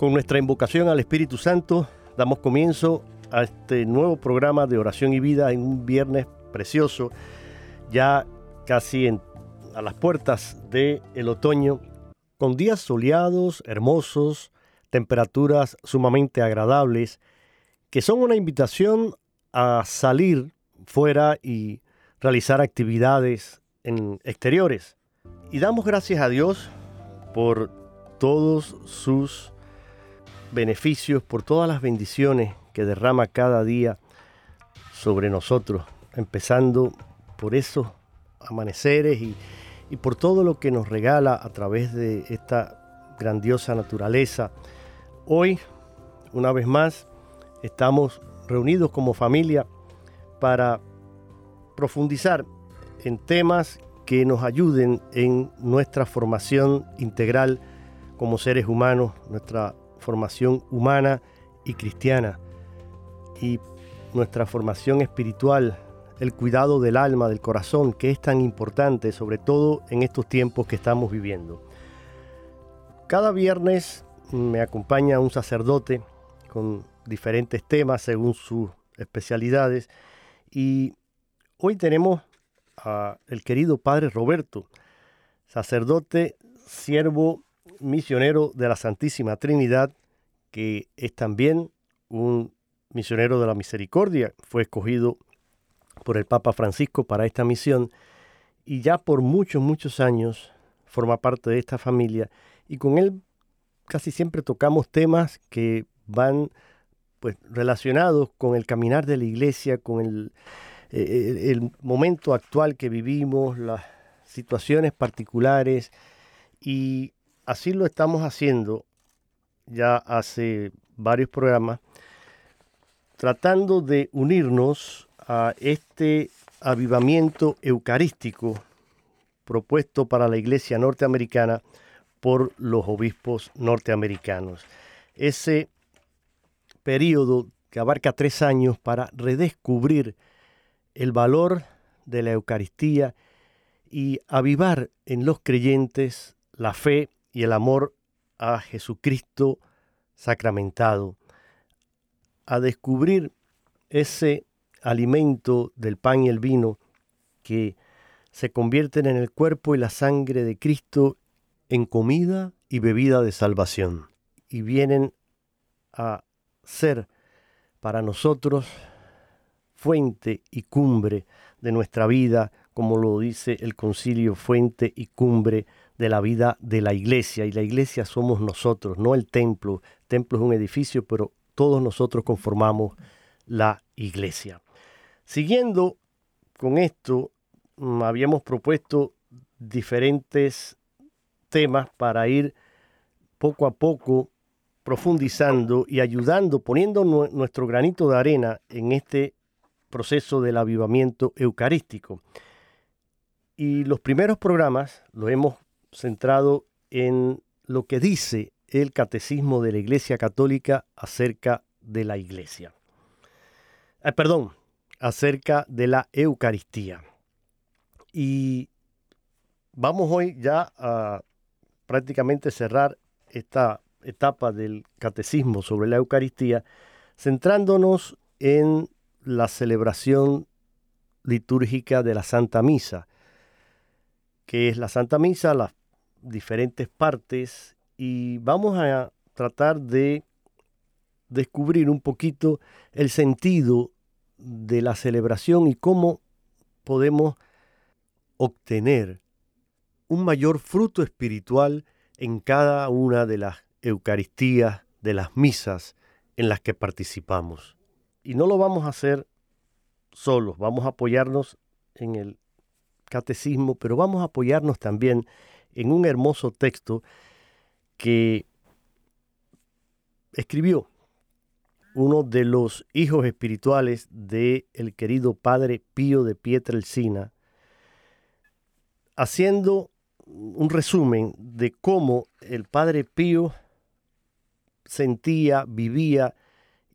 Con nuestra invocación al Espíritu Santo, damos comienzo a este nuevo programa de oración y vida en un viernes precioso, ya casi a las puertas del el otoño, con días soleados, hermosos, temperaturas sumamente agradables, que son una invitación a salir fuera y realizar actividades en exteriores. Y damos gracias a Dios por todos sus beneficios, por todas las bendiciones que derrama cada día sobre nosotros, empezando por esos amaneceres y, y por todo lo que nos regala a través de esta grandiosa naturaleza. Hoy, una vez más, estamos reunidos como familia para profundizar en temas que nos ayuden en nuestra formación integral como seres humanos, nuestra formación humana y cristiana y nuestra formación espiritual, el cuidado del alma, del corazón, que es tan importante, sobre todo en estos tiempos que estamos viviendo. Cada viernes me acompaña un sacerdote con diferentes temas según sus especialidades y hoy tenemos al querido Padre Roberto, sacerdote, siervo misionero de la Santísima Trinidad, que es también un misionero de la misericordia, fue escogido por el Papa Francisco para esta misión y ya por muchos, muchos años forma parte de esta familia. Y con él casi siempre tocamos temas que van pues relacionados con el caminar de la iglesia, con el, eh, el momento actual que vivimos, las situaciones particulares. Y así lo estamos haciendo ya hace varios programas, tratando de unirnos a este avivamiento eucarístico propuesto para la iglesia norteamericana por los obispos norteamericanos. Ese periodo que abarca tres años para redescubrir el valor de la Eucaristía y avivar en los creyentes la fe y el amor a Jesucristo sacramentado, a descubrir ese alimento del pan y el vino que se convierten en el cuerpo y la sangre de Cristo en comida y bebida de salvación y vienen a ser para nosotros fuente y cumbre de nuestra vida, como lo dice el concilio, fuente y cumbre de la vida de la iglesia. Y la iglesia somos nosotros, no el templo. El templo es un edificio, pero todos nosotros conformamos la iglesia. Siguiendo con esto, mm, habíamos propuesto diferentes temas para ir poco a poco profundizando y ayudando, poniendo nuestro granito de arena en este proceso del avivamiento eucarístico. Y los primeros programas los hemos centrado en lo que dice el Catecismo de la Iglesia Católica acerca de la Iglesia. Eh, perdón, acerca de la Eucaristía. Y vamos hoy ya a prácticamente cerrar esta etapa del catecismo sobre la Eucaristía, centrándonos en la celebración litúrgica de la Santa Misa, que es la Santa Misa, las diferentes partes, y vamos a tratar de descubrir un poquito el sentido de la celebración y cómo podemos obtener un mayor fruto espiritual en cada una de las Eucaristías, de las misas en las que participamos. Y no lo vamos a hacer solos, vamos a apoyarnos en el catecismo, pero vamos a apoyarnos también en un hermoso texto que escribió uno de los hijos espirituales del el querido padre Pío de Pietrelcina, haciendo un resumen de cómo el padre Pío sentía, vivía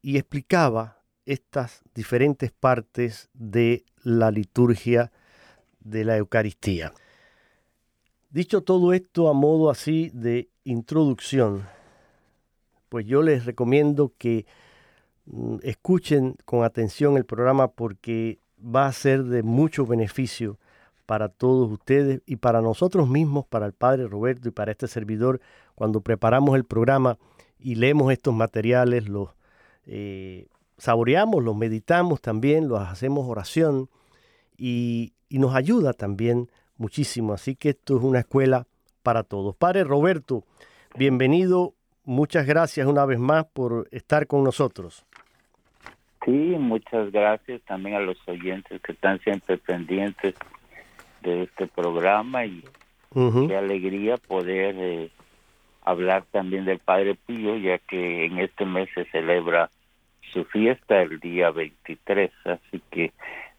y explicaba estas diferentes partes de la liturgia de la Eucaristía. Dicho todo esto a modo así de introducción, pues yo les recomiendo que Mm, escuchen con atención el programa porque va a ser de mucho beneficio para todos ustedes y para nosotros mismos, para el Padre Roberto y para este servidor, cuando preparamos el programa y leemos estos materiales, los eh, saboreamos, los meditamos también, los hacemos oración y, y nos ayuda también muchísimo. Así que esto es una escuela para todos. Padre Roberto, bienvenido. Muchas gracias una vez más por estar con nosotros. Sí, muchas gracias también a los oyentes que están siempre pendientes de este programa y qué alegría poder eh, hablar también del Padre Pío, ya que en este mes se celebra su fiesta el día 23, así que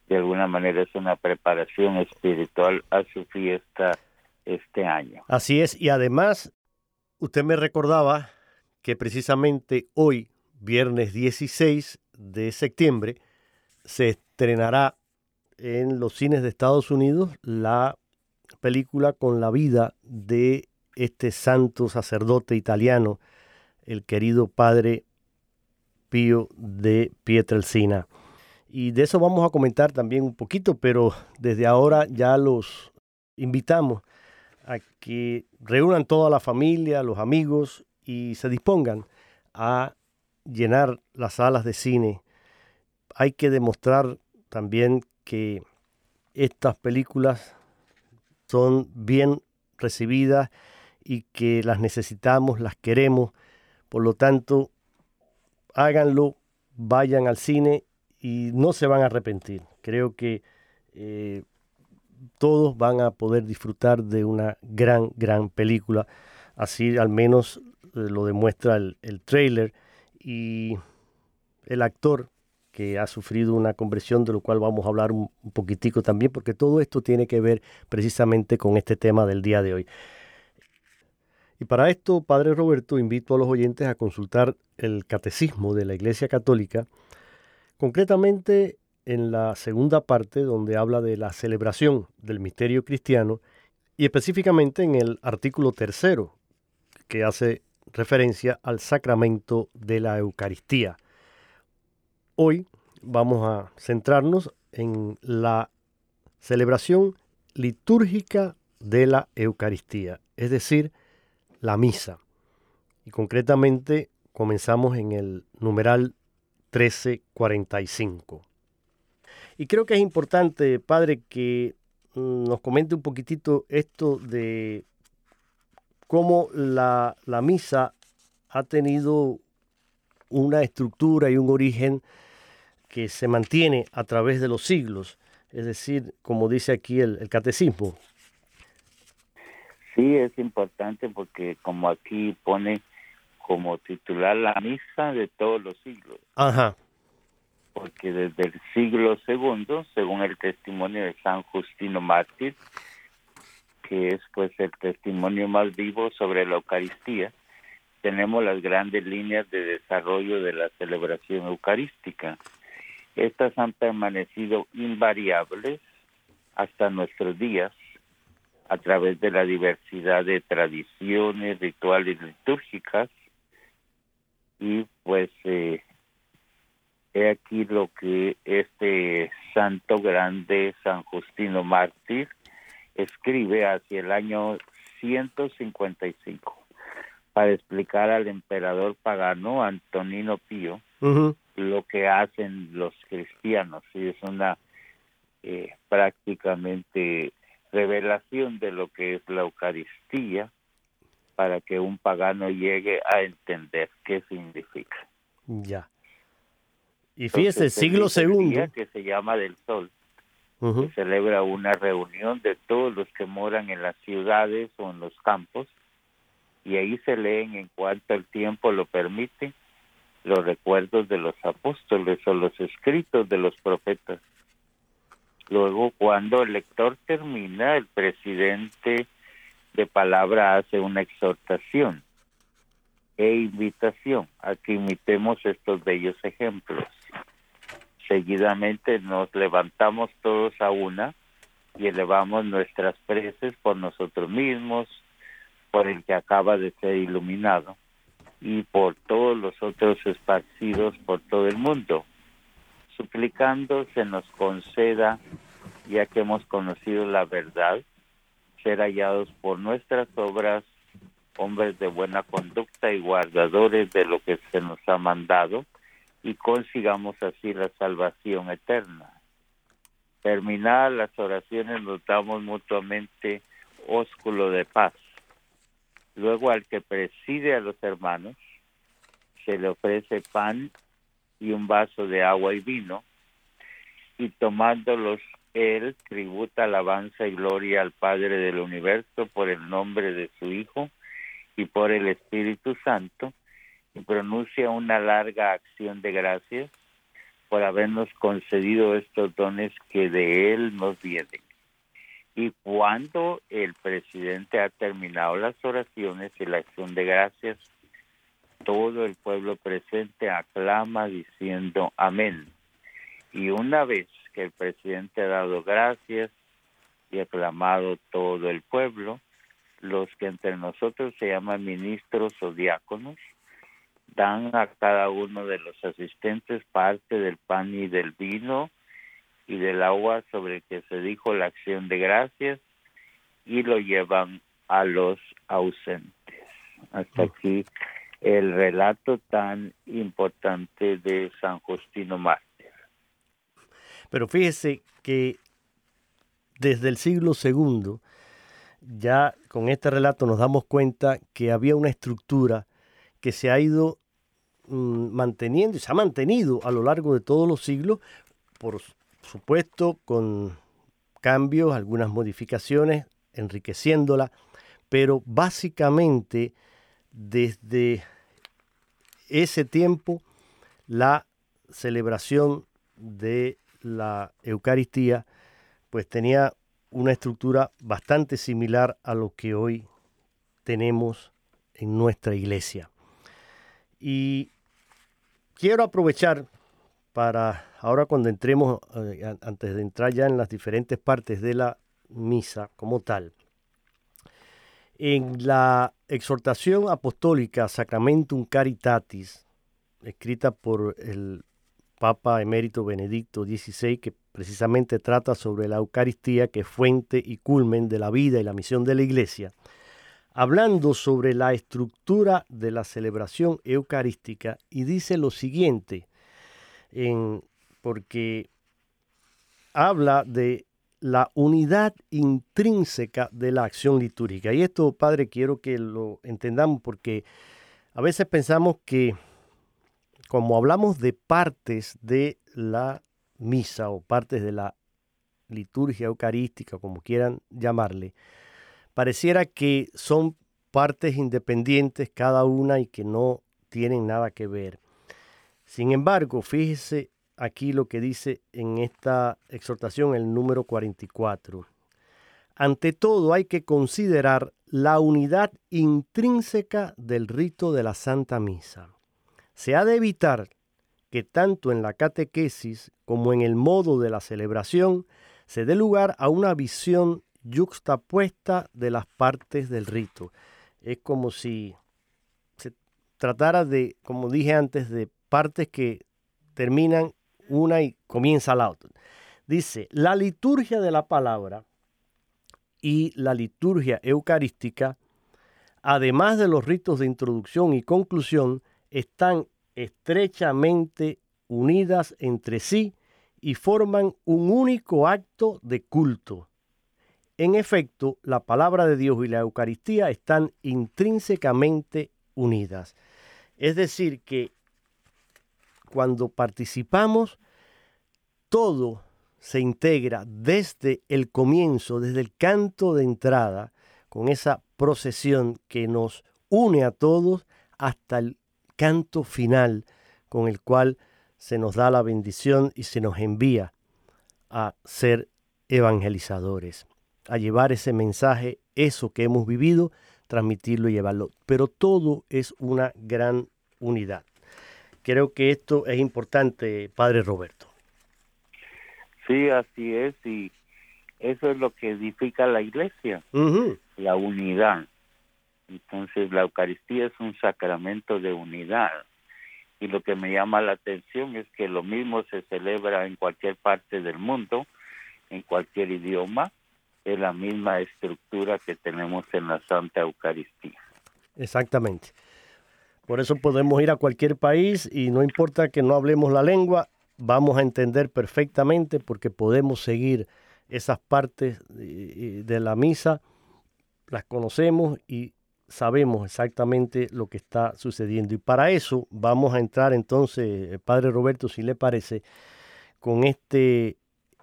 de alguna manera es una preparación espiritual a su fiesta este año. Así es, y además usted me recordaba que precisamente hoy, viernes 16, de septiembre se estrenará en los cines de Estados Unidos la película con la vida de este santo sacerdote italiano, el querido padre Pío de Pietrelcina. Y de eso vamos a comentar también un poquito, pero desde ahora ya los invitamos a que reúnan toda la familia, los amigos y se dispongan a llenar las salas de cine. Hay que demostrar también que estas películas son bien recibidas y que las necesitamos, las queremos. Por lo tanto, háganlo, vayan al cine y no se van a arrepentir. Creo que eh, todos van a poder disfrutar de una gran, gran película. Así al menos eh, lo demuestra el, el trailer y el actor que ha sufrido una conversión, de lo cual vamos a hablar un, poquitico también, porque todo esto tiene que ver precisamente con este tema del día de hoy. Y para esto, Padre Roberto, invito a los oyentes a consultar el Catecismo de la Iglesia Católica, concretamente en la segunda parte donde habla de la celebración del misterio cristiano y específicamente en el artículo tercero que hace referencia al sacramento de la Eucaristía. Hoy vamos a centrarnos en la celebración litúrgica de la Eucaristía, es decir, la misa. Y concretamente comenzamos en el numeral 1345. Y creo que es importante, Padre, que mm, nos comente un poquitito esto de cómo la, misa ha tenido una estructura y un origen que se mantiene a través de los siglos, es decir, como dice aquí el, catecismo. Sí, es importante porque como aquí pone como titular la misa de todos los siglos. Ajá. Porque desde el siglo segundo, según el testimonio de San Justino Mártir, que es pues el testimonio más vivo sobre la Eucaristía, tenemos las grandes líneas de desarrollo de la celebración eucarística. Estas han permanecido invariables hasta nuestros días a través de la diversidad de tradiciones, rituales litúrgicas y pues eh, he aquí lo que este santo grande San Justino Mártir escribe hacia el año 155 para explicar al emperador pagano Antonino Pío lo que hacen los cristianos. Y es una eh, prácticamente revelación de lo que es la Eucaristía para que un pagano llegue a entender qué significa. Ya. Y fíjese, siglo segundo. que se llama del sol. se celebra una reunión de todos los que moran en las ciudades o en los campos y ahí se leen en cuanto el tiempo lo permite los recuerdos de los apóstoles o los escritos de los profetas. Luego, cuando el lector termina, el presidente de palabra hace una exhortación e invitación a que imitemos estos bellos ejemplos. Seguidamente nos levantamos todos a una y elevamos nuestras preces por nosotros mismos, por el que acaba de ser iluminado y por todos los otros esparcidos por todo el mundo, suplicando se nos conceda, ya que hemos conocido la verdad, ser hallados por nuestras obras hombres de buena conducta y guardadores de lo que se nos ha mandado, y consigamos así la salvación eterna. Terminadas las oraciones nos damos mutuamente ósculo de paz. Luego al que preside a los hermanos se le ofrece pan y un vaso de agua y vino, y tomándolos él tributa alabanza y gloria al Padre del universo por el nombre de su Hijo y por el Espíritu Santo, y pronuncia una larga acción de gracias por habernos concedido estos dones que de Él nos vienen. Y cuando el presidente ha terminado las oraciones y la acción de gracias, todo el pueblo presente aclama diciendo amén. Y una vez que el presidente ha dado gracias y aclamado todo el pueblo, los que entre nosotros se llaman ministros o diáconos, dan a cada uno de los asistentes parte del pan y del vino y del agua sobre el que se dijo la acción de gracias y lo llevan a los ausentes. Hasta aquí el relato tan importante de San Justino Mártir. Pero fíjese que desde el siglo II, ya con este relato nos damos cuenta que había una estructura que se ha ido Mm, manteniendo y se ha mantenido a lo largo de todos los siglos, por supuesto con cambios, algunas modificaciones, enriqueciéndola, pero básicamente desde ese tiempo la celebración de la Eucaristía pues tenía una estructura bastante similar a lo que hoy tenemos en nuestra iglesia. Y quiero aprovechar para ahora cuando entremos, eh, antes de entrar ya en las diferentes partes de la misa como tal, en la exhortación apostólica Sacramentum Caritatis, escrita por el Papa emérito Benedicto XVI, que precisamente trata sobre la Eucaristía, que es fuente y culmen de la vida y la misión de la Iglesia, hablando sobre la estructura de la celebración eucarística y dice lo siguiente, en, porque habla de la unidad intrínseca de la acción litúrgica. Y esto, Padre, quiero que lo entendamos porque a veces pensamos que como hablamos de partes de la misa o partes de la liturgia eucarística, como quieran llamarle, pareciera que son partes independientes cada una y que no tienen nada que ver. Sin embargo, fíjese aquí lo que dice en esta exhortación el número 44. ante todo hay que considerar la unidad intrínseca del rito de la Santa Misa. Se ha de evitar que tanto en la catequesis como en el modo de la celebración se dé lugar a una visión yuxtapuesta de las partes del rito. Es como si se tratara de, como dije antes, de partes que terminan una y comienza la otra. Dice, la liturgia de la palabra y la liturgia eucarística, además de los ritos de introducción y conclusión, están estrechamente unidas entre sí y forman un único acto de culto. En efecto, la palabra de Dios y la Eucaristía están intrínsecamente unidas. Es decir, que cuando participamos, todo se integra desde el comienzo, desde el canto de entrada, con esa procesión que nos une a todos hasta el canto final con el cual se nos da la bendición y se nos envía a ser evangelizadores, a llevar ese mensaje, eso que hemos vivido, transmitirlo y llevarlo. Pero todo es una gran unidad. Creo que esto es importante, Padre Roberto. Sí, así es, y eso es lo que edifica la iglesia, la unidad. Entonces la Eucaristía es un sacramento de unidad. Y lo que me llama la atención es que lo mismo se celebra en cualquier parte del mundo, en cualquier idioma, es la misma estructura que tenemos en la Santa Eucaristía. Exactamente. Por eso podemos ir a cualquier país y no importa que no hablemos la lengua, vamos a entender perfectamente porque podemos seguir esas partes de la misa, las conocemos y sabemos exactamente lo que está sucediendo. Y para eso vamos a entrar entonces, Padre Roberto, si le parece, con este,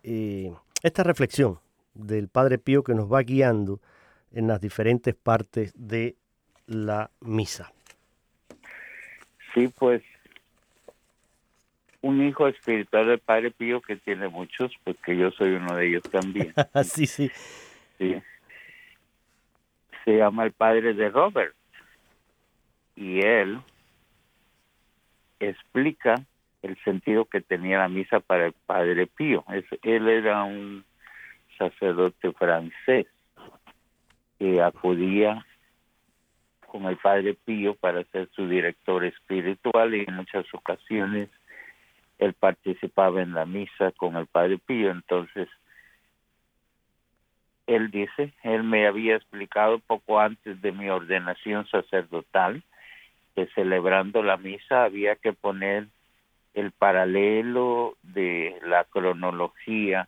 eh, esta reflexión del Padre Pío que nos va guiando en las diferentes partes de la misa. Sí, pues un hijo espiritual del Padre Pío que tiene muchos, porque yo soy uno de ellos también. sí, sí. Sí se llama el padre de Robert y él explica el sentido que tenía la misa para el padre Pío. él era un sacerdote francés que acudía con el padre Pío para ser su director espiritual y en muchas ocasiones él participaba en la misa con el padre Pío. Entonces él dice, él me había explicado poco antes de mi ordenación sacerdotal que celebrando la misa había que poner el paralelo de la cronología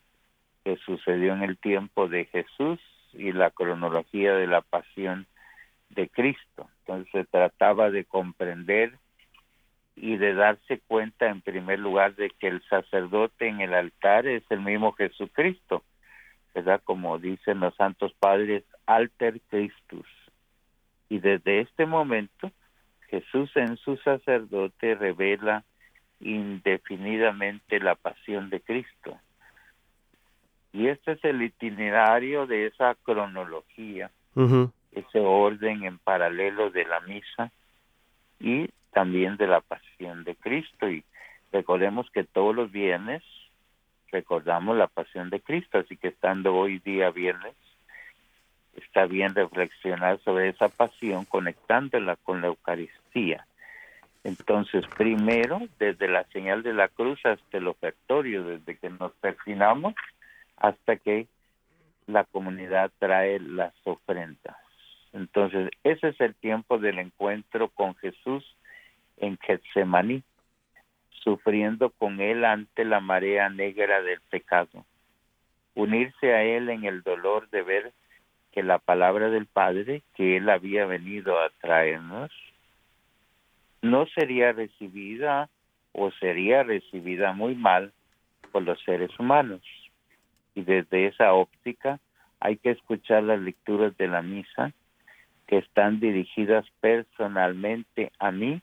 que sucedió en el tiempo de Jesús y la cronología de la pasión de Cristo. Entonces se trataba de comprender y de darse cuenta en primer lugar de que el sacerdote en el altar es el mismo Jesucristo ¿verdad? Como dicen los santos padres, alter Christus. Y desde este momento, Jesús en su sacerdote revela indefinidamente la pasión de Cristo. Y este es el itinerario de esa cronología, ese orden en paralelo de la misa y también de la pasión de Cristo. Y recordemos que todos los viernes recordamos la pasión de Cristo, así que estando hoy día viernes, está bien reflexionar sobre esa pasión conectándola con la Eucaristía. Entonces, primero, desde la señal de la cruz hasta el ofertorio, desde que nos persinamos hasta que la comunidad trae las ofrendas. Entonces, ese es el tiempo del encuentro con Jesús en Getsemaní sufriendo con él ante la marea negra del pecado. Unirse a él en el dolor de ver que la palabra del Padre que él había venido a traernos no sería recibida o sería recibida muy mal por los seres humanos. Y desde esa óptica hay que escuchar las lecturas de la misa que están dirigidas personalmente a mí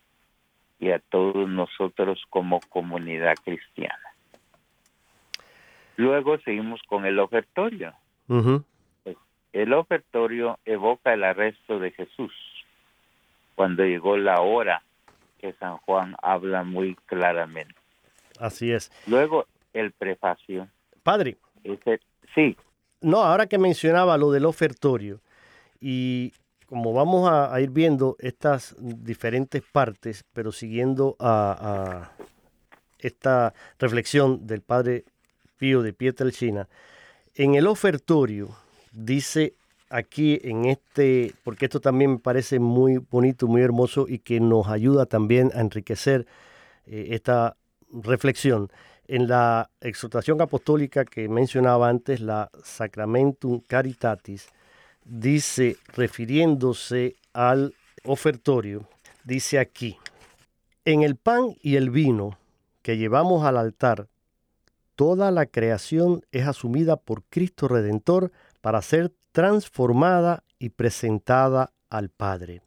y a todos nosotros como comunidad cristiana. Luego seguimos con el ofertorio. El ofertorio evoca el arresto de Jesús cuando llegó la hora que San Juan habla muy claramente. Así es. Luego el prefacio. Padre. sí. No, ahora que mencionaba lo del ofertorio y como vamos a, ir viendo estas diferentes partes, pero siguiendo a, esta reflexión del padre Pío de Pietrelcina, en el ofertorio dice aquí en este, porque esto también me parece muy bonito, muy hermoso y que nos ayuda también a enriquecer eh, esta reflexión. En la exhortación apostólica que mencionaba antes, la Sacramentum Caritatis, dice, refiriéndose al ofertorio, dice aquí, en el pan y el vino que llevamos al altar, toda la creación es asumida por Cristo Redentor para ser transformada y presentada al Padre.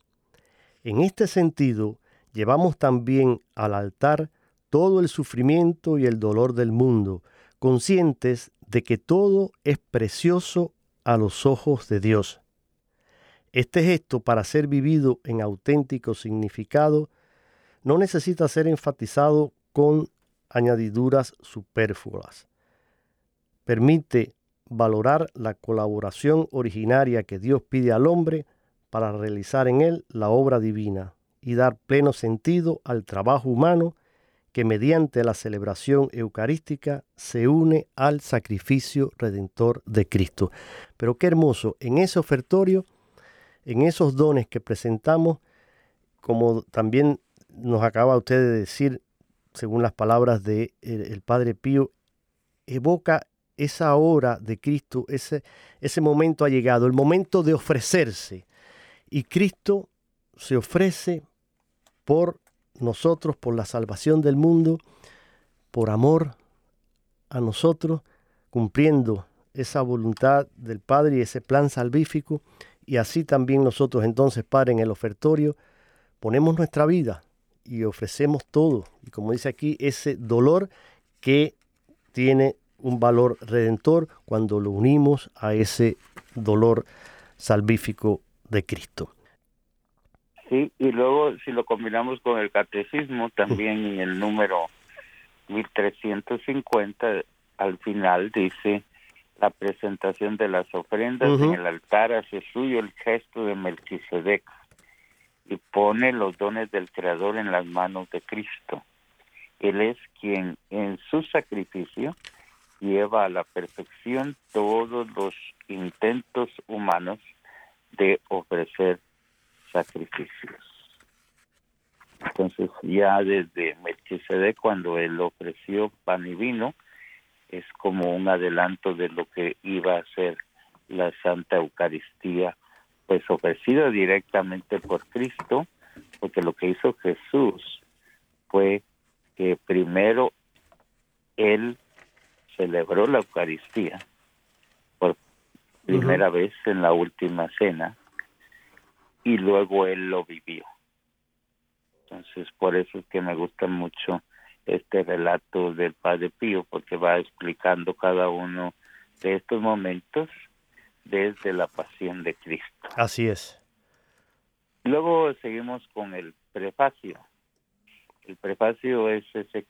En este sentido, llevamos también al altar todo el sufrimiento y el dolor del mundo, conscientes de que todo es precioso a los ojos de Dios. Este gesto, para ser vivido en auténtico significado, no necesita ser enfatizado con añadiduras superfluas. Permite valorar la colaboración originaria que Dios pide al hombre para realizar en él la obra divina y dar pleno sentido al trabajo humano que mediante la celebración eucarística se une al sacrificio redentor de Cristo. Pero qué hermoso, en ese ofertorio, en esos dones que presentamos, como también nos acaba usted de decir, según las palabras del de el Padre Pío, evoca esa hora de Cristo, ese, ese momento ha llegado, el momento de ofrecerse. Y Cristo se ofrece por nosotros, por la salvación del mundo, por amor a nosotros, cumpliendo esa voluntad del Padre y ese plan salvífico. Y así también nosotros entonces, Padre, en el ofertorio, ponemos nuestra vida y ofrecemos todo. Y como dice aquí, ese dolor que tiene un valor redentor cuando lo unimos a ese dolor salvífico de Cristo. Sí, y luego si lo combinamos con el catecismo, también en el número 1350, al final dice la presentación de las ofrendas en el altar hace suyo el gesto de Melquisedec y pone los dones del Creador en las manos de Cristo. Él es quien en su sacrificio lleva a la perfección todos los intentos humanos de ofrecer sacrificios. Entonces ya desde Melchizedek cuando él ofreció pan y vino es como un adelanto de lo que iba a ser la Santa Eucaristía, pues ofrecida directamente por Cristo, porque lo que hizo Jesús fue que primero él celebró la Eucaristía por primera vez en la última cena y luego él lo vivió. Entonces, por eso es que me gusta mucho este relato del Padre Pío, porque va explicando cada uno de estos momentos desde la pasión de Cristo. Así es. Luego seguimos con el prefacio. El prefacio es ese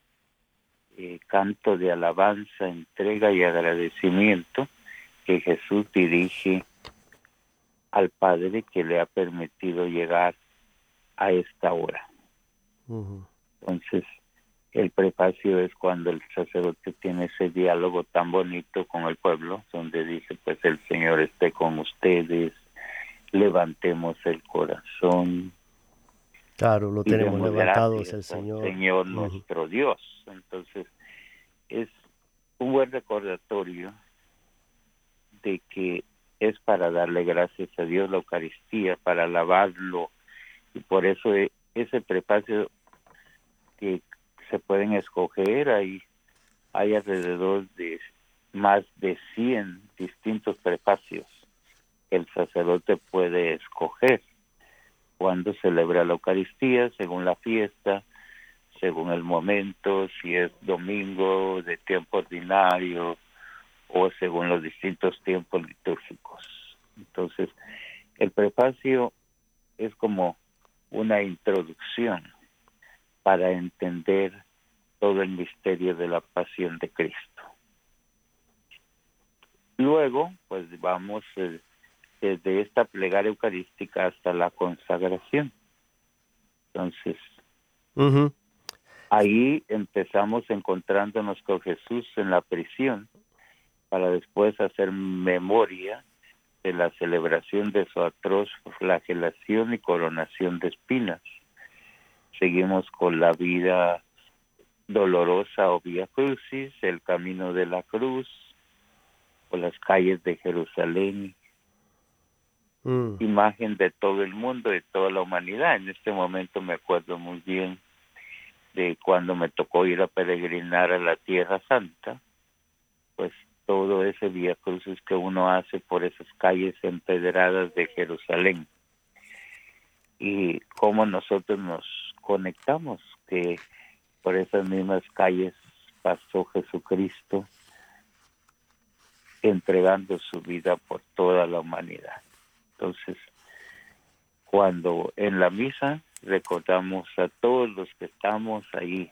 eh, canto de alabanza, entrega y agradecimiento que Jesús dirige al Padre que le ha permitido llegar a esta hora. Entonces, el prefacio es cuando el sacerdote tiene ese diálogo tan bonito con el pueblo, donde dice, pues el Señor esté con ustedes, levantemos el corazón, Claro, lo tenemos levantado, el Señor. Señor nuestro Dios. Entonces, es un buen recordatorio de que es para darle gracias a Dios la Eucaristía, para alabarlo, y por eso e, ese prefacio que se pueden escoger, hay, hay alrededor de más de 100 distintos prefacios que el sacerdote puede escoger cuando celebra la Eucaristía, según la fiesta, según el momento, si es domingo de tiempo ordinario o según los distintos tiempos litúrgicos. Entonces, el prefacio es como una introducción para entender todo el misterio de la pasión de Cristo. Luego, pues vamos eh, desde esta plegaria eucarística hasta la consagración. Entonces, ahí empezamos encontrándonos con Jesús en la prisión para después hacer memoria de la celebración de su atroz flagelación y coronación de espinas. Seguimos con la vida dolorosa o vía crucis, el camino de la cruz, por las calles de Jerusalén, mm. imagen de todo el mundo, de toda la humanidad. En este momento me acuerdo muy bien de cuando me tocó ir a peregrinar a la Tierra Santa, pues todo ese vía crucis que uno hace por esas calles empedradas de Jerusalén y cómo nosotros nos conectamos que por esas mismas calles pasó Jesucristo entregando su vida por toda la humanidad. Entonces, cuando en la misa recordamos a todos los que estamos ahí,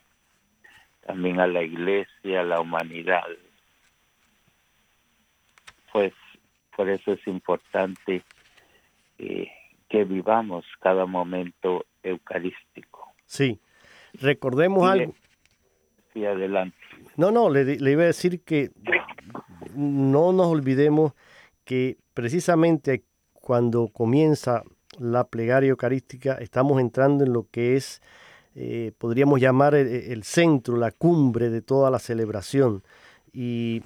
también a la iglesia, a la humanidad, pues por eso es importante eh, que vivamos cada momento eucarístico. Sí, recordemos algo. Sí, adelante. No, no, le, le, iba a decir que no nos olvidemos que precisamente cuando comienza la plegaria eucarística estamos entrando en lo que es, eh, podríamos llamar el, centro, la cumbre de toda la celebración. Y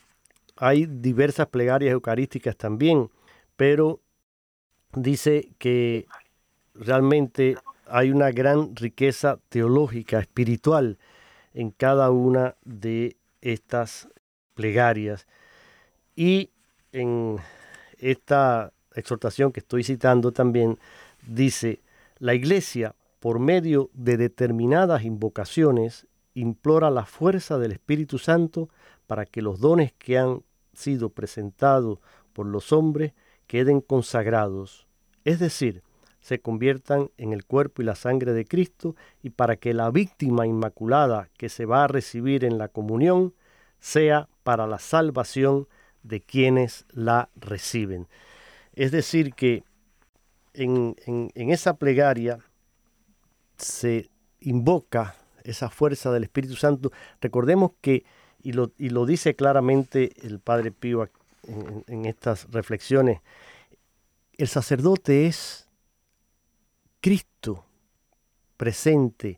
hay diversas plegarias eucarísticas también, pero dice que realmente hay una gran riqueza teológica, espiritual en cada una de estas plegarias. Y en esta exhortación que estoy citando también dice, la iglesia, por medio de determinadas invocaciones, implora la fuerza del Espíritu Santo para que los dones que han sido presentados por los hombres queden consagrados, es decir, se conviertan en el cuerpo y la sangre de Cristo y para que la víctima inmaculada que se va a recibir en la comunión sea para la salvación de quienes la reciben. Es decir, que en, esa plegaria se invoca esa fuerza del Espíritu Santo. Recordemos que, y lo, y lo dice claramente el Padre Pío en, estas reflexiones, el sacerdote es Cristo presente.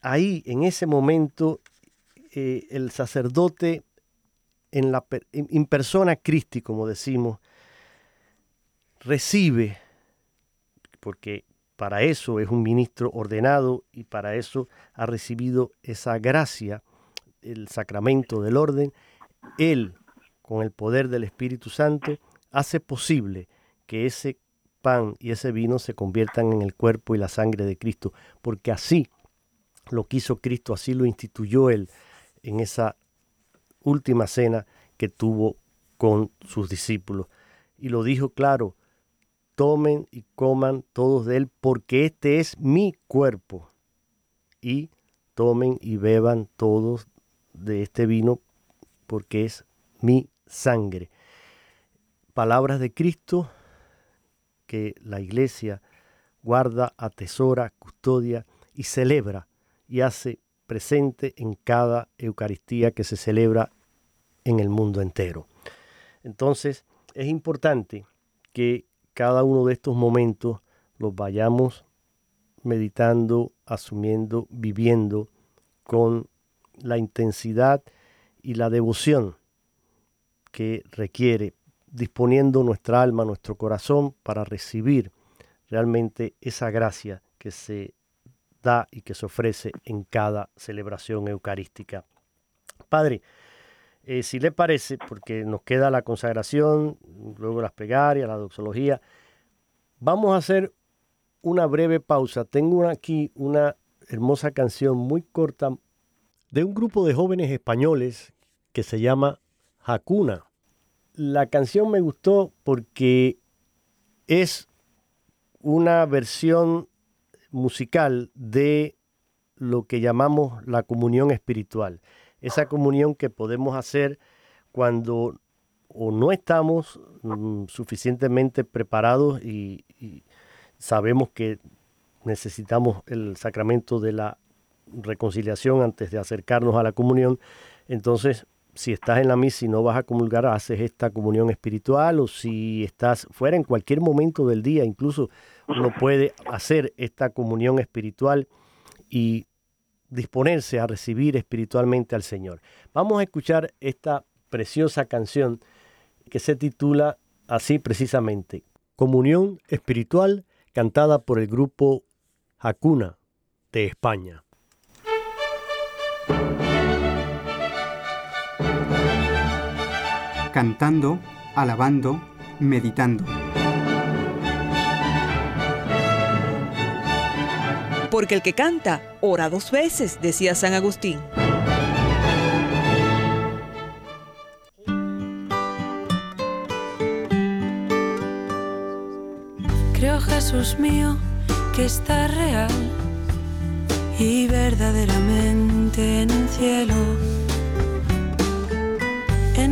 Ahí, en ese momento, eh, el sacerdote en, la, persona Cristi, como decimos, recibe, porque para eso es un ministro ordenado y para eso ha recibido esa gracia, el sacramento del orden, él, con el poder del Espíritu Santo, hace posible que ese pan y ese vino se conviertan en el cuerpo y la sangre de Cristo, porque así lo quiso Cristo, así lo instituyó él en esa última cena que tuvo con sus discípulos. Y lo dijo claro, tomen y coman todos de él, porque este es mi cuerpo. Y tomen y beban todos de este vino, porque es mi sangre. Palabras de Cristo que la iglesia guarda, atesora, custodia y celebra y hace presente en cada Eucaristía que se celebra en el mundo entero. Entonces, es importante que cada uno de estos momentos los vayamos meditando, asumiendo, viviendo con la intensidad y la devoción que requiere, disponiendo nuestra alma, nuestro corazón para recibir realmente esa gracia que se da y que se ofrece en cada celebración eucarística. Padre, eh, si le parece, porque nos queda la consagración, luego las plegarias, la doxología, vamos a hacer una breve pausa. Tengo aquí una hermosa canción muy corta de un grupo de jóvenes españoles que se llama Hakuna. la canción me gustó porque es una versión musical de lo que llamamos la comunión espiritual. Esa comunión que podemos hacer cuando o no estamos mm, suficientemente preparados y, sabemos que necesitamos el sacramento de la reconciliación antes de acercarnos a la comunión, entonces si estás en la misa y no vas a comulgar, haces esta comunión espiritual o si estás fuera en cualquier momento del día, incluso uno puede hacer esta comunión espiritual y disponerse a recibir espiritualmente al Señor. Vamos a escuchar esta preciosa canción que se titula así precisamente, Comunión Espiritual, cantada por el grupo Hakuna de España. Cantando, alabando, meditando. Porque el que canta, ora dos veces, decía San Agustín. Creo, Jesús mío, que está real y verdaderamente en el cielo,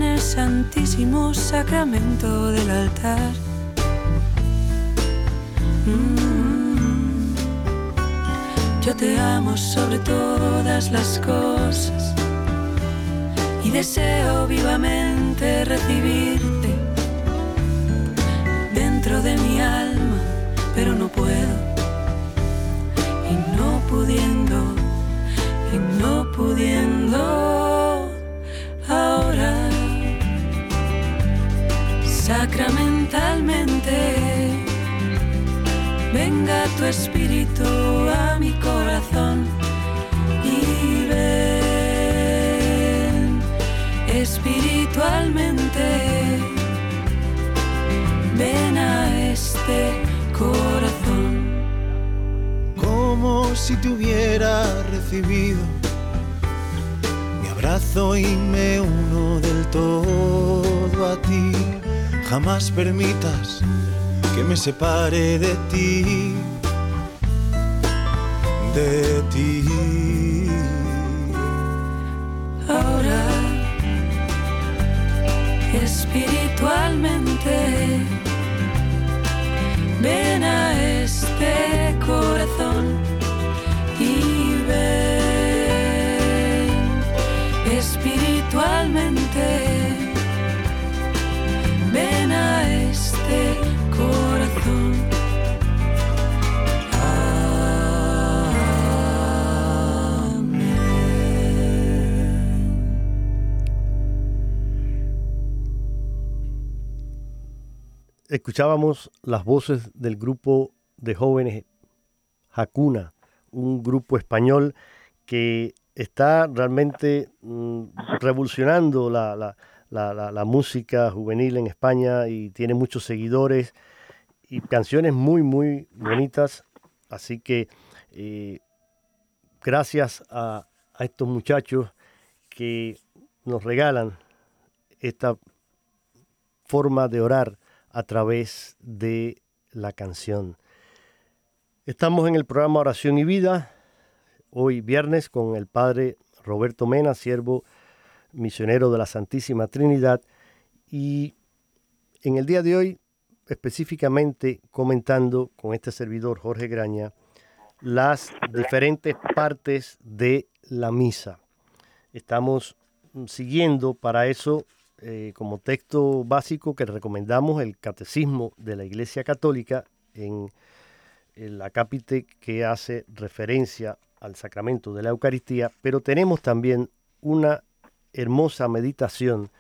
el santísimo sacramento del altar. Mm. Yo te amo sobre todas las cosas y deseo vivamente recibirte dentro de mi alma pero no puedo. Y no pudiendo, y no pudiendo sacramentalmente, venga tu espíritu a mi corazón y ven espiritualmente. Ven a este corazón. Como si te hubiera recibido mi abrazo y me uno del todo a ti. Jamás permitas que me separe de ti, de ti. Ahora, espiritualmente Ven a escuchábamos las voces del grupo de jóvenes Hakuna, un grupo español que está realmente mm, revolucionando la, música juvenil en España y tiene muchos seguidores y canciones muy, muy bonitas. Así que eh, gracias a, a estos muchachos que nos regalan esta forma de orar a través de la canción. Estamos en el programa Oración y Vida, hoy viernes con el Padre Roberto Mena, siervo misionero de la Santísima Trinidad, y en el día de hoy específicamente comentando con este servidor Jorge Graña las diferentes partes de la misa. Estamos siguiendo para eso eh, como texto básico que recomendamos el Catecismo de la Iglesia Católica en, el acápite que hace referencia al sacramento de la Eucaristía, pero tenemos también una hermosa meditación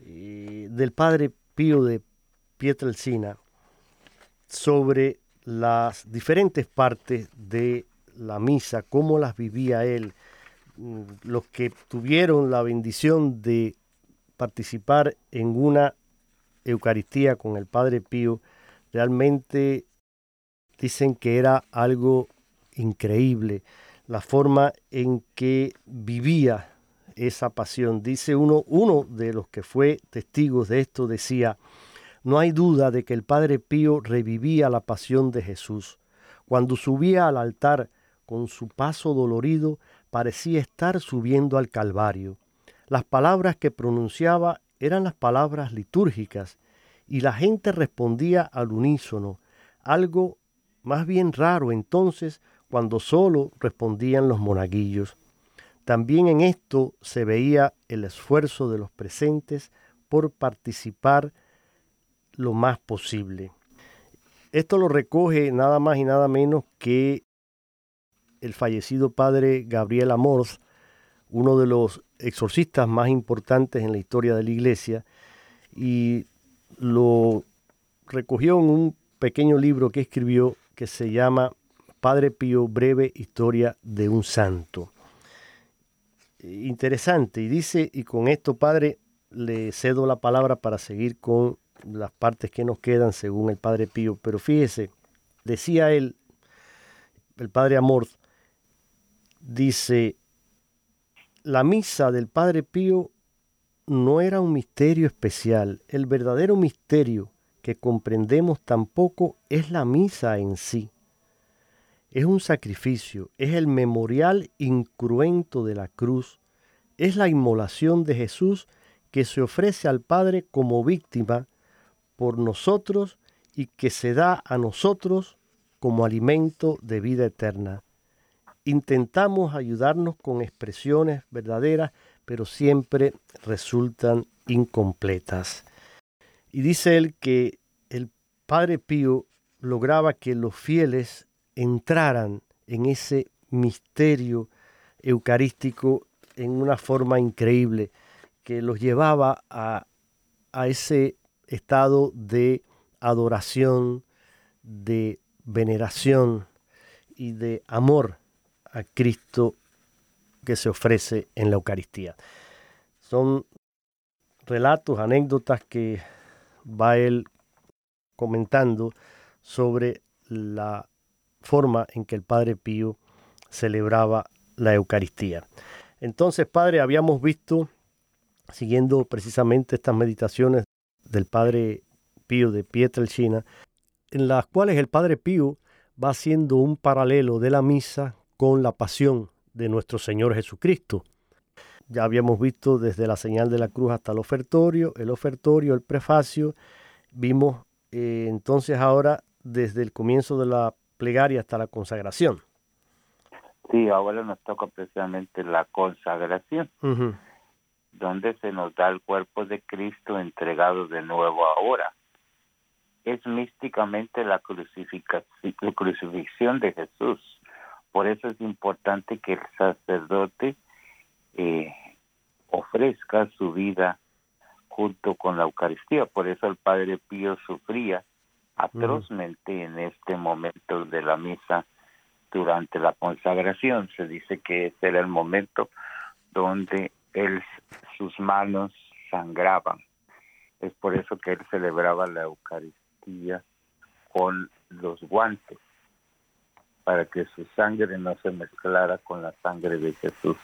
eh, del Padre Pío de Pietrelcina sobre las diferentes partes de la misa, cómo las vivía él, mm, los que tuvieron la bendición de participar en una Eucaristía con el Padre Pío, realmente dicen que era algo increíble, la forma en que vivía esa pasión. Dice uno, uno de los que fue testigos de esto decía, no hay duda de que el Padre Pío revivía la pasión de Jesús. Cuando subía al altar con su paso dolorido, parecía estar subiendo al Calvario. Las palabras que pronunciaba eran las palabras litúrgicas y la gente respondía al unísono, algo más bien raro entonces cuando solo respondían los monaguillos. También en esto se veía el esfuerzo de los presentes por participar lo más posible. Esto lo recoge nada más y nada menos que el fallecido padre Gabriel Amorz, uno de los exorcistas más importantes en la historia de la iglesia, y lo recogió en un pequeño libro que escribió que se llama Padre Pío, breve historia de un santo. Interesante, y dice, y con esto, Padre, le cedo la palabra para seguir con las partes que nos quedan según el Padre Pío, pero fíjese, decía él, el Padre Amor, dice, la misa del Padre Pío no era un misterio especial, el verdadero misterio que comprendemos tampoco es la misa en sí. Es un sacrificio, es el memorial incruento de la cruz, es la inmolación de Jesús que se ofrece al Padre como víctima por nosotros y que se da a nosotros como alimento de vida eterna. Intentamos ayudarnos con expresiones verdaderas, pero siempre resultan incompletas. Y dice él que el Padre Pío lograba que los fieles entraran en ese misterio eucarístico en una forma increíble, que los llevaba a, a ese estado de adoración, de veneración y de amor a Cristo que se ofrece en la Eucaristía. Son relatos, anécdotas que va él comentando sobre la forma en que el Padre Pío celebraba la Eucaristía. Entonces, Padre, habíamos visto, siguiendo precisamente estas meditaciones del Padre Pío de Pietrelcina, en las cuales el Padre Pío va haciendo un paralelo de la misa con la pasión de nuestro Señor Jesucristo. Ya habíamos visto desde la señal de la cruz hasta el ofertorio, el ofertorio, el prefacio. Vimos eh, entonces ahora desde el comienzo de la plegaria hasta la consagración. Sí, ahora nos toca precisamente la consagración donde se nos da el cuerpo de Cristo entregado de nuevo ahora. Es místicamente la, crucifixión de Jesús. Por eso es importante que el sacerdote eh, ofrezca su vida junto con la Eucaristía. Por eso el Padre Pío sufría atrozmente en este momento de la misa durante la consagración. Se dice que ese era el momento donde él, sus manos sangraban. Es por eso que él celebraba la Eucaristía con los guantes, para que su sangre no se mezclara con la sangre de Jesús,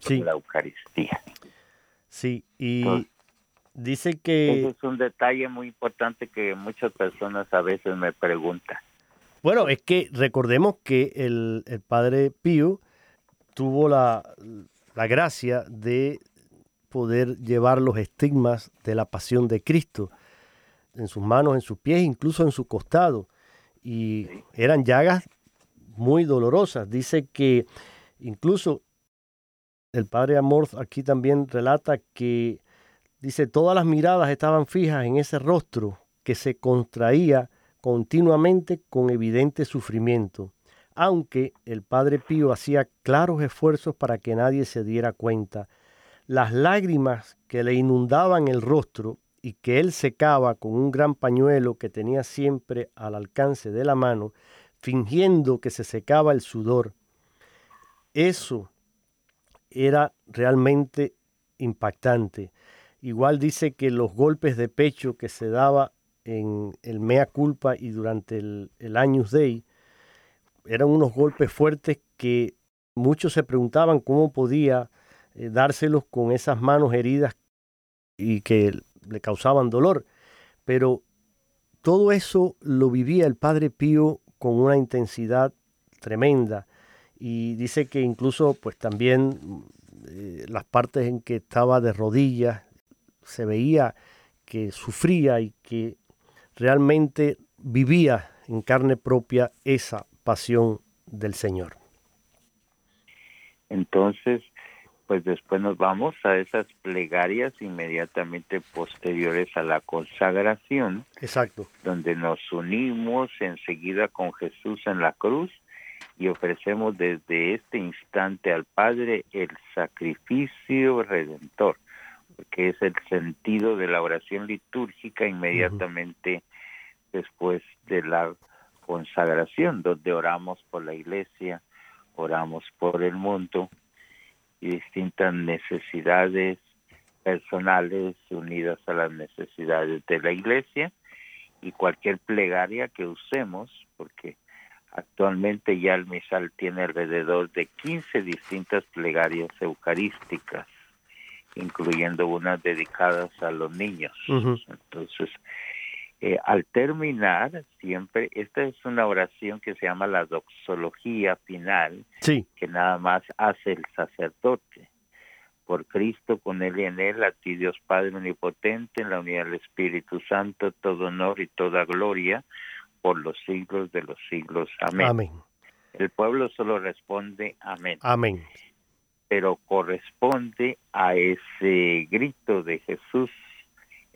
sí. la Eucaristía. Sí, y dice que... Ese es un detalle muy importante que muchas personas a veces me preguntan. Bueno, es que recordemos que el, el padre Pío tuvo la, la gracia de poder llevar los estigmas de la pasión de Cristo en sus manos, en sus pies, incluso en su costado. Y eran llagas muy dolorosas. Dice que incluso el padre Amor aquí también relata que, dice, todas las miradas estaban fijas en ese rostro que se contraía continuamente con evidente sufrimiento aunque el padre Pío hacía claros esfuerzos para que nadie se diera cuenta. Las lágrimas que le inundaban el rostro y que él secaba con un gran pañuelo que tenía siempre al alcance de la mano, fingiendo que se secaba el sudor. Eso era realmente impactante. Igual dice que los golpes de pecho que se daba en el mea culpa y durante el, el Años Dei eran unos golpes fuertes que muchos se preguntaban cómo podía eh, dárselos con esas manos heridas y que le causaban dolor. Pero todo eso lo vivía el Padre Pío con una intensidad tremenda y dice que incluso pues también eh, las partes en que estaba de rodillas se veía que sufría y que realmente vivía en carne propia esa pasión del Señor. Entonces, pues después nos vamos a esas plegarias inmediatamente posteriores a la consagración. Exacto. Donde nos unimos enseguida con Jesús en la cruz y ofrecemos desde este instante al Padre el sacrificio redentor, que es el sentido de la oración litúrgica inmediatamente después de la consagración, donde oramos por la iglesia, oramos por el mundo y distintas necesidades personales unidas a las necesidades de la iglesia y cualquier plegaria que usemos, porque actualmente ya el misal tiene alrededor de 15 distintas plegarias eucarísticas, incluyendo unas dedicadas a los niños. Entonces, eh, al terminar, siempre, esta es una oración que se llama la doxología final, que nada más hace el sacerdote. Por Cristo, con él y en él, a ti Dios Padre Omnipotente, en la unidad del Espíritu Santo, todo honor y toda gloria por los siglos de los siglos. Amén. Amén. El pueblo solo responde amén. Amén. Pero corresponde a ese grito de Jesús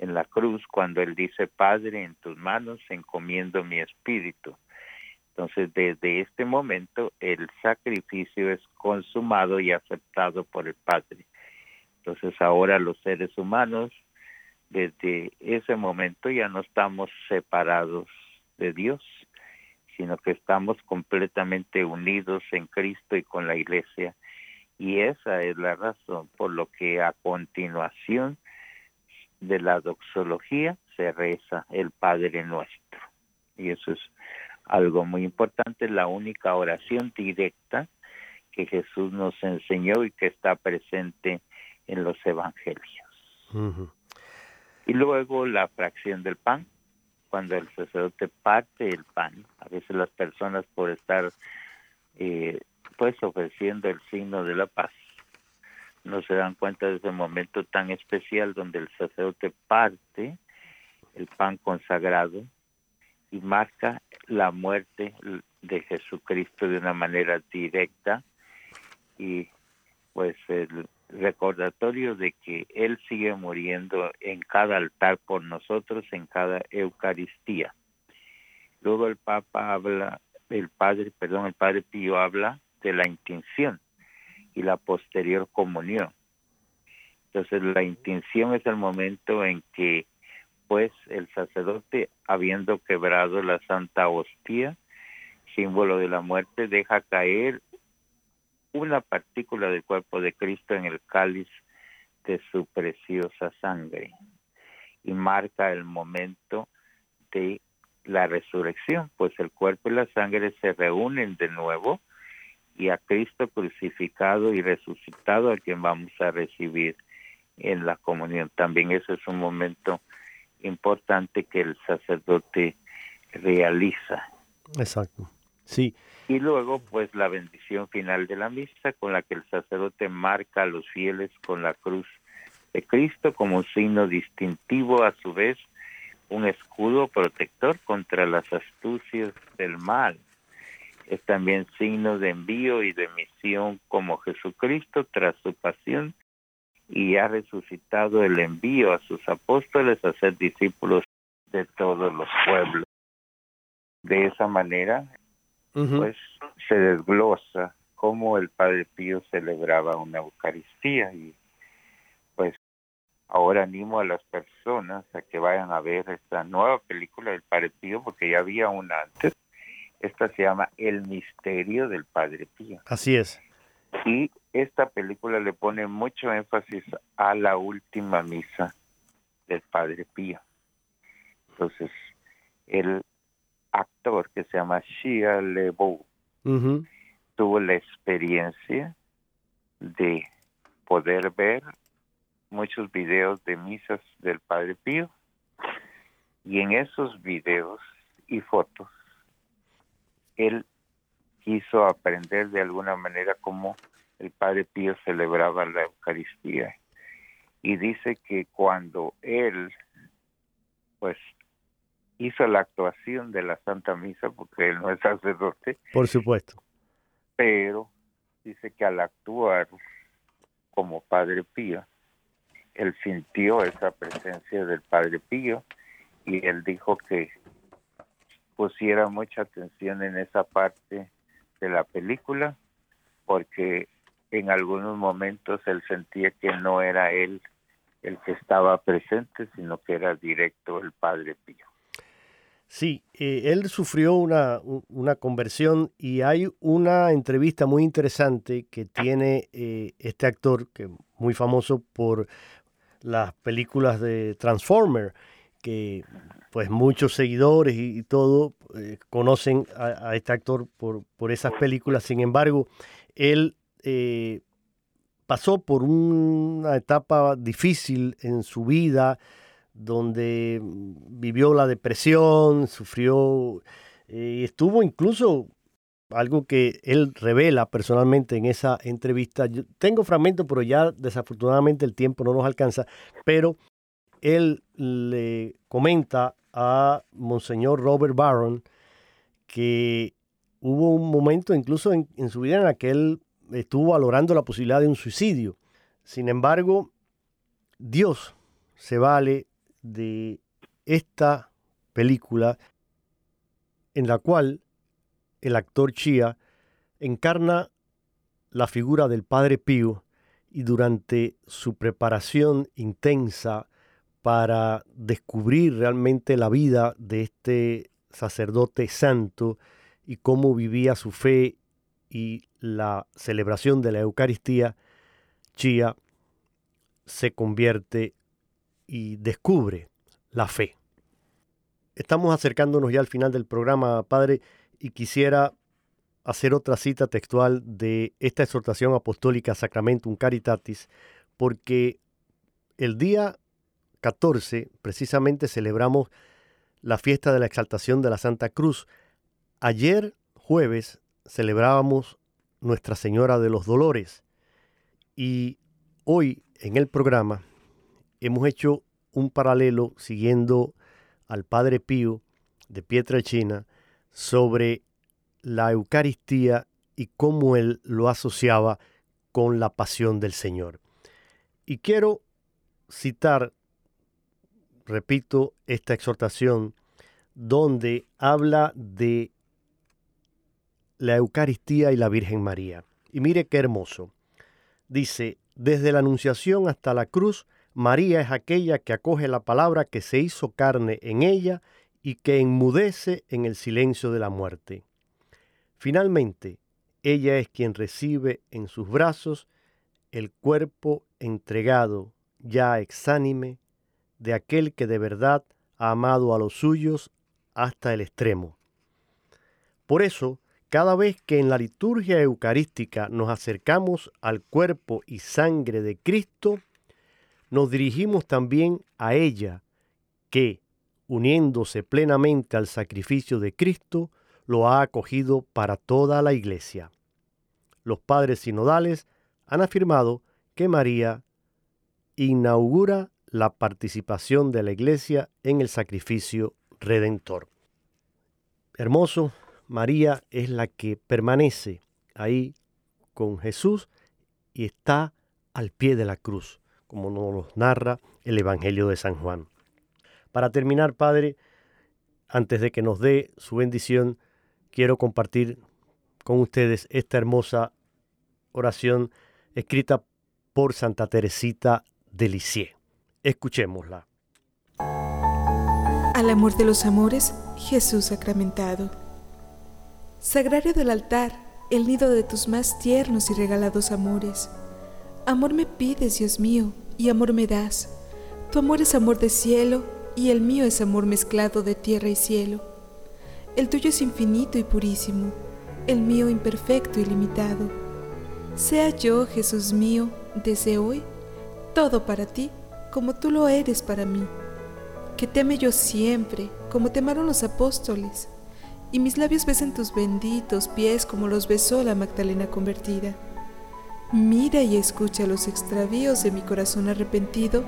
en la cruz cuando él dice, Padre, en tus manos encomiendo mi espíritu. Entonces, desde este momento, el sacrificio es consumado y aceptado por el Padre. Entonces, ahora los seres humanos, desde ese momento ya no estamos separados de Dios, sino que estamos completamente unidos en Cristo y con la Iglesia. Y esa es la razón por lo que a continuación de la doxología se reza el Padre Nuestro. Y eso es algo muy importante, la única oración directa que Jesús nos enseñó y que está presente en los evangelios. Y luego la fracción del pan, cuando el sacerdote parte el pan, a veces las personas por estar eh, pues ofreciendo el signo de la paz, no se dan cuenta de ese momento tan especial donde el sacerdote parte el pan consagrado y marca la muerte de Jesucristo de una manera directa y pues el recordatorio de que Él sigue muriendo en cada altar por nosotros, en cada Eucaristía. Luego el Papa habla, el Padre, perdón, el Padre Pío habla de la intención y la posterior comunión. Entonces la intención es el momento en que pues el sacerdote, habiendo quebrado la santa hostia, símbolo de la muerte, deja caer una partícula del cuerpo de Cristo en el cáliz de su preciosa sangre y marca el momento de la resurrección, pues el cuerpo y la sangre se reúnen de nuevo y a Cristo crucificado y resucitado a quien vamos a recibir en la comunión. También ese es un momento importante que el sacerdote realiza. Exacto. Sí. Y luego, pues, la bendición final de la misa, con la que el sacerdote marca a los fieles con la cruz de Cristo como un signo distintivo, a su vez, un escudo protector contra las astucias del mal es también signo de envío y de misión como Jesucristo tras su pasión y ha resucitado el envío a sus apóstoles a ser discípulos de todos los pueblos. De esa manera, pues se desglosa cómo el Padre Pío celebraba una Eucaristía y pues ahora animo a las personas a que vayan a ver esta nueva película del Padre Pío porque ya había una antes esta se llama El misterio del Padre Pío. Así es. Y esta película le pone mucho énfasis a la última misa del Padre Pío. Entonces, el actor que se llama Shia LeBeau tuvo la experiencia de poder ver muchos videos de misas del Padre Pío y en esos videos y fotos él quiso aprender de alguna manera cómo el Padre Pío celebraba la Eucaristía. Y dice que cuando él pues hizo la actuación de la Santa Misa porque él no es sacerdote por supuesto. pero dice que al actuar como Padre Pío él sintió esa presencia del Padre Pío y él dijo que pusiera mucha atención en esa parte de la película porque en algunos momentos él sentía que no era él el que estaba presente, sino que era directo el Padre Pío. Sí, eh, él sufrió una, una, conversión y hay una entrevista muy interesante que tiene eh, este actor, que muy famoso por las películas de Transformer, que pues muchos seguidores y, todo eh, conocen a, este actor por, por, esas películas. Sin embargo, él eh, pasó por una etapa difícil en su vida, donde vivió la depresión, sufrió eh, y estuvo incluso algo que él revela personalmente en esa entrevista. Yo tengo fragmentos, pero ya desafortunadamente el tiempo no nos alcanza, pero él le comenta a Monseñor Robert Barron que hubo un momento incluso en, su vida en el que él estuvo valorando la posibilidad de un suicidio. Sin embargo, Dios se vale de esta película en la cual el actor Chia encarna la figura del Padre Pío y durante su preparación intensa para descubrir realmente la vida de este sacerdote santo y cómo vivía su fe y la celebración de la Eucaristía, Chia se convierte y descubre la fe. Estamos acercándonos ya al final del programa, Padre, y quisiera hacer otra cita textual de esta exhortación apostólica Sacramentum Caritatis, porque el día 14 precisamente celebramos la fiesta de la exaltación de la Santa Cruz. Ayer jueves celebrábamos Nuestra Señora de los Dolores y hoy en el programa hemos hecho un paralelo siguiendo al Padre Pío de Pietrelcina sobre la Eucaristía y cómo él lo asociaba con la pasión del Señor. Y quiero citar repito, esta exhortación donde habla de la Eucaristía y la Virgen María. Y mire qué hermoso. Dice, desde la Anunciación hasta la cruz, María es aquella que acoge la palabra que se hizo carne en ella y que enmudece en el silencio de la muerte. Finalmente, ella es quien recibe en sus brazos el cuerpo entregado, ya exánime, de aquel que de verdad ha amado a los suyos hasta el extremo. Por eso, cada vez que en la liturgia eucarística nos acercamos al cuerpo y sangre de Cristo, nos dirigimos también a ella, que, uniéndose plenamente al sacrificio de Cristo, lo ha acogido para toda la Iglesia. Los padres sinodales han afirmado que María inaugura la participación de la iglesia en el sacrificio redentor. Hermoso, María es la que permanece ahí con Jesús y está al pie de la cruz, como nos narra el Evangelio de San Juan. Para terminar, Padre, antes de que nos dé su bendición, quiero compartir con ustedes esta hermosa oración escrita por Santa Teresita de Lisieux. Escuchémosla. Al amor de los amores, Jesús sacramentado. Sagrario del altar, el nido de tus más tiernos y regalados amores. Amor me pides, Dios mío, y amor me das. Tu amor es amor de cielo, y el mío es amor mezclado de tierra y cielo. El tuyo es infinito y purísimo, el mío imperfecto y limitado. Sea yo, Jesús mío, desde hoy, todo para ti, como tú lo eres para mí. Que te ame yo siempre, como te amaron los apóstoles, y mis labios besen tus benditos pies como los besó la Magdalena convertida. Mira y escucha los extravíos de mi corazón arrepentido,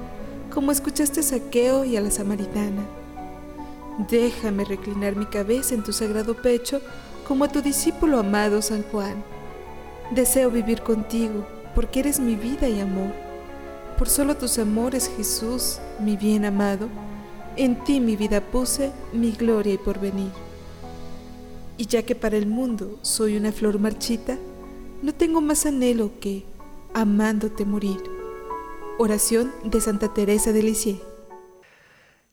como escuchaste a Saqueo y a la samaritana. Déjame reclinar mi cabeza en tu sagrado pecho, como a tu discípulo amado San Juan. Deseo vivir contigo, porque eres mi vida y amor. Por solo tus amores, Jesús, mi bien amado, en ti mi vida puse, mi gloria y porvenir. Y ya que para el mundo soy una flor marchita, no tengo más anhelo que, amándote morir. Oración de Santa Teresa de Lisieux.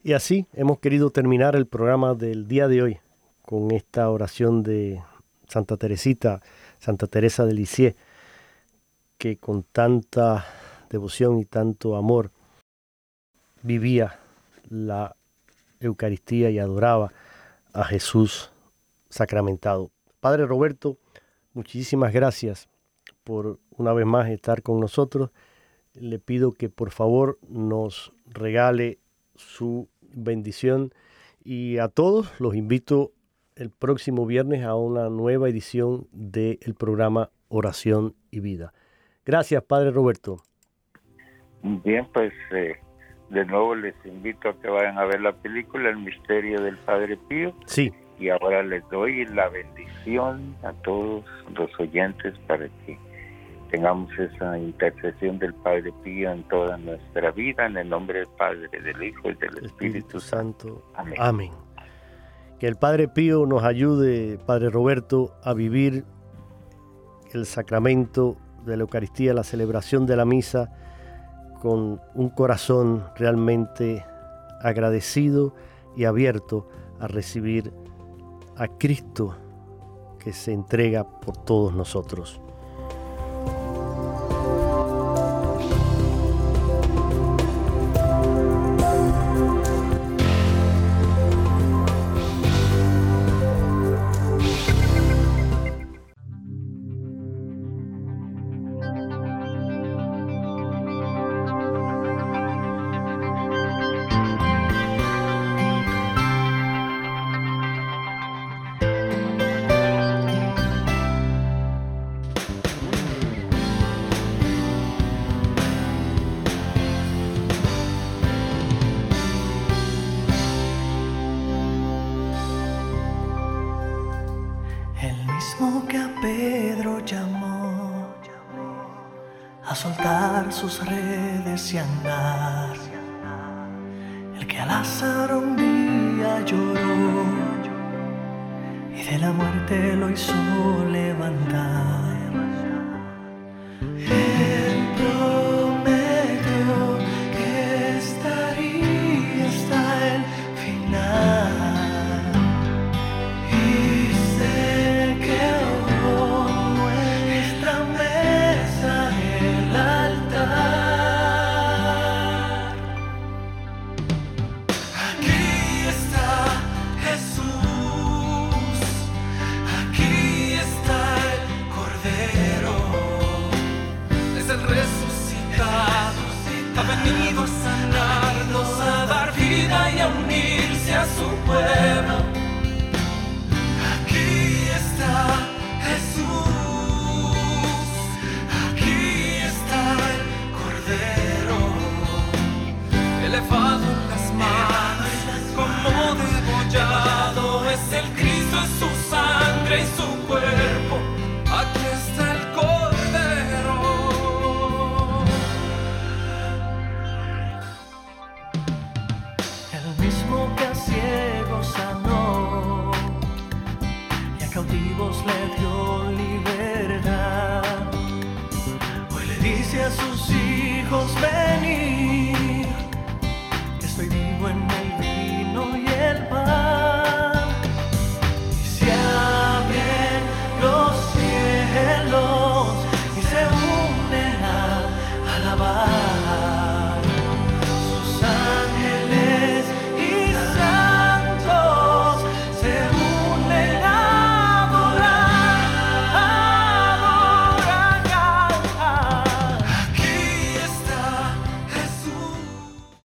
Y así hemos querido terminar el programa del día de hoy con esta oración de Santa Teresita, Santa Teresa de Lisieux, que con tanta devoción y tanto amor vivía la Eucaristía y adoraba a Jesús sacramentado. Padre Roberto, muchísimas gracias por una vez más estar con nosotros. Le pido que por favor nos regale su bendición y a todos los invito el próximo viernes a una nueva edición del programa Oración y Vida. Gracias, Padre Roberto. Bien, pues eh, de nuevo les invito a que vayan a ver la película El Misterio del Padre Pío. Sí. Y ahora les doy la bendición a todos los oyentes para que tengamos esa intercesión del Padre Pío en toda nuestra vida, en el nombre del Padre, del Hijo y del Espíritu, Santo. Amén. Amén. Que el Padre Pío nos ayude, Padre Roberto, a vivir el sacramento de la Eucaristía, la celebración de la misa, con un corazón realmente agradecido y abierto a recibir a Cristo que se entrega por todos nosotros.